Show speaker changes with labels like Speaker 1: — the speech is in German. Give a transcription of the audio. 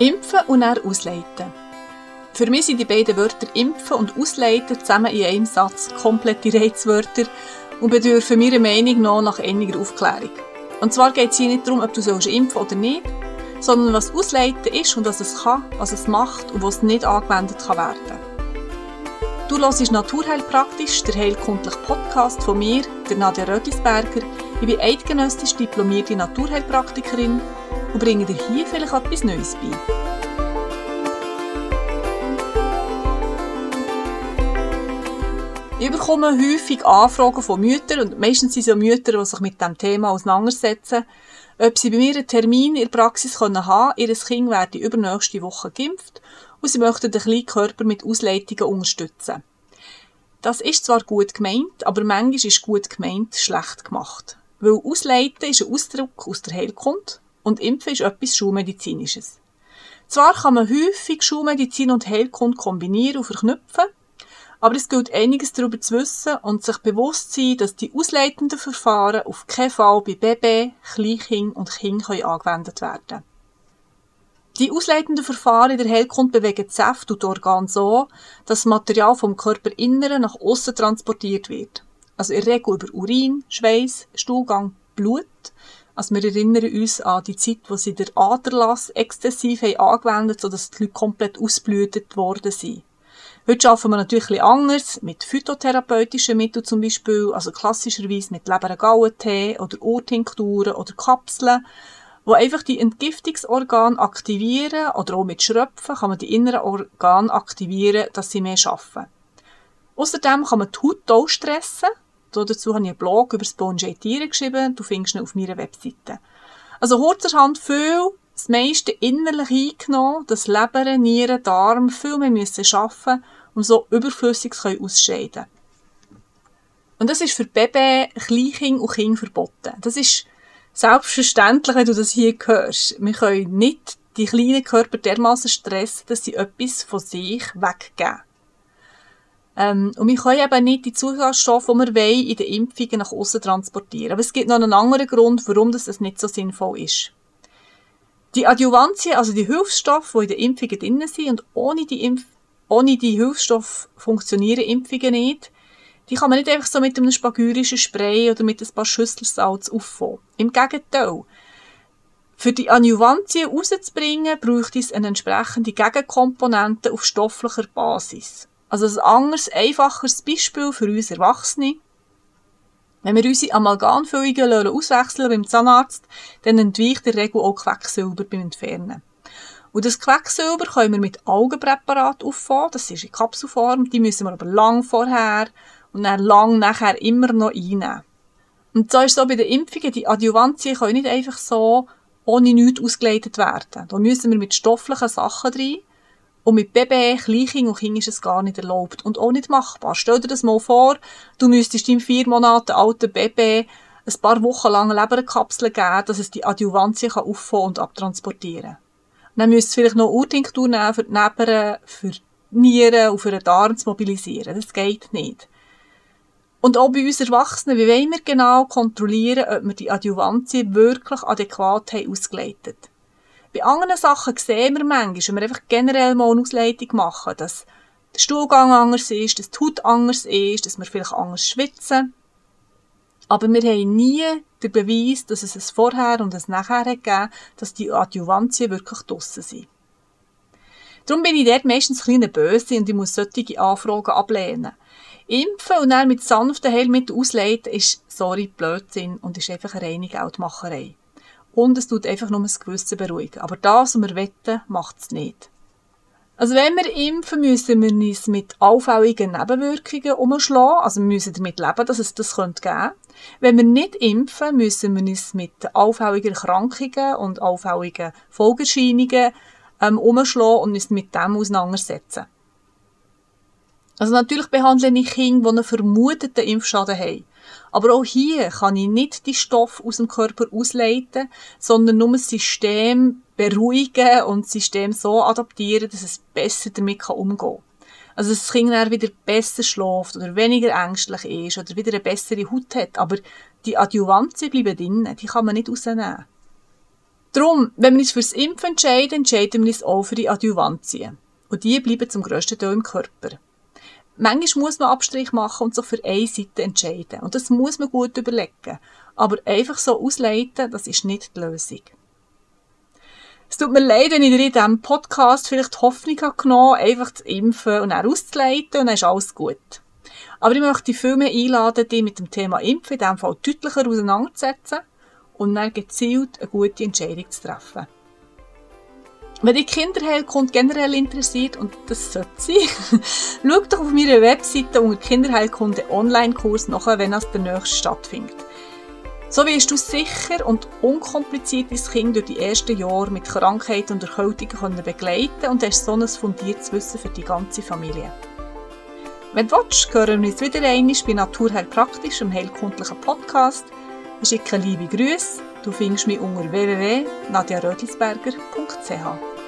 Speaker 1: Impfen und dann ausleiten. Für mich sind die beiden Wörter Impfen und Ausleiten zusammen in einem Satz komplette Reizwörter und bedürfen meiner Meinung nach nach einiger Aufklärung. Und zwar geht es hier nicht darum, ob du sollst impfen oder nicht, sondern was Ausleiten ist und was es kann, was es macht und was nicht angewendet kann werden. Du hörst Naturheilpraktisch, der heilkundliche Podcast von mir, der Nadja Rötisberger. Ich bin eidgenössisch diplomierte Naturheilpraktikerin und bringe dir hier vielleicht etwas Neues bei. Ich bekomme häufig Anfragen von Müttern und meistens sind es Mütter, die sich mit diesem Thema auseinandersetzen, ob sie bei mir einen Termin in der Praxis haben können. Ihr Kind werde übernächste Woche geimpft und sie möchten den kleinen Körper mit Ausleitungen unterstützen. Das ist zwar gut gemeint, aber manchmal ist gut gemeint schlecht gemacht. Weil Ausleiten ist ein Ausdruck aus der Heilkunde und Impfen ist etwas Schulmedizinisches. Zwar kann man häufig Schulmedizin und Heilkunde kombinieren und verknüpfen, aber es gilt einiges darüber zu wissen und sich bewusst zu sein, dass die ausleitenden Verfahren auf keinen Fall bei Baby, Kleinkindern und Kindern angewendet werden können. Die ausleitenden Verfahren in der Heilkunde bewegen die Säfte und die Organe so, dass das Material vom Körperinneren nach außen transportiert wird. Also in der Regel über Urin, Schweiß, Stuhlgang, Blut. Also wir erinnern uns an die Zeit, wo sie der Aderlass exzessiv haben angewendet haben, sodass die Leute komplett ausblütet worden sind. Heute arbeiten wir natürlich ein anders, mit phytotherapeutischen Mitteln zum Beispiel, also klassischerweise mit Leber-Gauen-Tee oder Ohrtinkturen oder Kapseln, wo einfach die Entgiftungsorgane aktivieren oder auch mit Schröpfen kann man die inneren Organe aktivieren, dass sie mehr schaffen. Außerdem kann man die Haut auch stressen. Dazu habe ich einen Blog über Spongiatieren geschrieben, du findest ihn auf meiner Webseite. Also kurzerhand viel das meiste innerlich eingenommen, dass Leber, Nieren, Darm viel mehr müssen arbeiten um so Überflüssiges ausscheiden Und das ist für Baby, Kleinkind und Kind verboten. Das ist selbstverständlich, wenn du das hier hörst. Wir können nicht die kleinen Körper dermaßen stressen, dass sie etwas von sich weggeben. Ähm, und wir können eben nicht die Zusatzstoffe, die wir wollen, in den Impfungen nach außen transportieren. Aber es gibt noch einen anderen Grund, warum das nicht so sinnvoll ist. Die Adjuvantien, also die Hilfsstoffe, die in den Impfungen drin sind, und ohne die, Impf ohne die Hilfsstoffe funktionieren Impfungen nicht, die kann man nicht einfach so mit einem spagyrischen Spray oder mit ein paar Schüsselsalz auffangen. Im Gegenteil. Für die Adjuvantien rauszubringen, braucht es eine entsprechende Gegenkomponente auf stofflicher Basis. Also ein anderes, einfacheres Beispiel für uns Erwachsene. Wenn wir unsere Amalgamfüllungen auswechseln beim Zahnarzt, dann entweicht der Regel auch Quecksilber beim Entfernen. Und das Quecksilber können wir mit Augenpräparat auffangen. Das ist in Kapselform. Die müssen wir aber lang vorher und dann lang nachher immer noch einnehmen. Und so ist es so bei den Impfungen. Die Adjuvantien können nicht einfach so ohne nichts ausgeleitet werden. Da müssen wir mit stofflichen Sachen rein. Und mit Baby, Kleinkind und Kind ist es gar nicht erlaubt und auch nicht machbar. Stell dir das mal vor, du müsstest deinem vier Monate alten Baby ein paar Wochen lang Leberkapseln geben, dass es die Adjuvantie auffangen und abtransportieren kann. Dann müsst ihr vielleicht noch Urtinktur nehmen, für die Neber, für die Nieren und für den Darm zu mobilisieren. Das geht nicht. Und auch bei uns Erwachsenen, wie wollen wir genau kontrollieren, ob wir die Adjuvantie wirklich adäquat haben ausgeleitet bei anderen Sachen sehen wir manchmal, wenn wir einfach generell mal eine Ausleitung machen, dass der Stuhlgang anders ist, dass die Haut anders ist, dass wir vielleicht anders schwitzen. Aber wir haben nie den Beweis, dass es ein Vorher und ein Nachher gegeben dass die Adjuvantien wirklich draussen sind. Darum bin ich dort meistens ein bisschen böse und ich muss solche Anfragen ablehnen. Impfen und dann mit sanften Heilmitteln ausleiten ist, sorry, Blödsinn und ist einfach eine reine Geldmacherei. Und es tut einfach nur das Gewissen beruhigen. Aber das, was wir wetten, macht es nicht. Also wenn wir impfen, müssen wir uns mit auffälligen Nebenwirkungen umschlagen. Also wir müssen damit leben, dass es das geben könnte. Wenn wir nicht impfen, müssen wir uns mit auffälligen Erkrankungen und auffälligen Folgerscheinungen ähm, umschlagen und uns mit dem auseinandersetzen. Also natürlich behandle ich Kinder, die einen vermuteten Impfschaden haben. Aber auch hier kann ich nicht die Stoffe aus dem Körper ausleiten, sondern nur das System beruhigen und das System so adaptieren, dass es besser damit umgehen kann. Also, dass das Kind dann wieder besser schläft oder weniger ängstlich ist oder wieder eine bessere Haut hat. Aber die Adjuvantien bleiben drin, die kann man nicht rausnehmen. Darum, wenn wir uns fürs Impfen entscheiden, entscheiden wir uns auch für die Adjuvantien. Und die bleiben zum grössten Teil im Körper. Manchmal muss man Abstrich machen und sich für eine Seite entscheiden. Und das muss man gut überlegen. Aber einfach so ausleiten, das ist nicht die Lösung. Es tut mir leid, wenn ich dir in diesem Podcast vielleicht die Hoffnung habe genommen einfach zu impfen und dann auszuleiten und dann ist alles gut. Aber ich möchte dich viel mehr einladen, dich mit dem Thema Impfen in diesem Fall deutlicher auseinanderzusetzen und dann gezielt eine gute Entscheidung zu treffen. Wenn dich Kinderheilkunde generell interessiert, und das sollte sein, schau doch auf meiner Webseite unter Kinderheilkunde Online-Kurs nach, wenn das der nächste stattfindet. So wirst du sicher und unkompliziert dein Kind durch die ersten Jahre mit Krankheiten und Erkältungen begleiten und hast so ein fundiertes Wissen für die ganze Familie. Wenn du willst, hören wir uns wieder einmal bei Naturheil Praktisch, heilkundlichen Podcast. Ich schicke liebe Grüße. Du findest mich unter www.nadiarödlisberger.ch.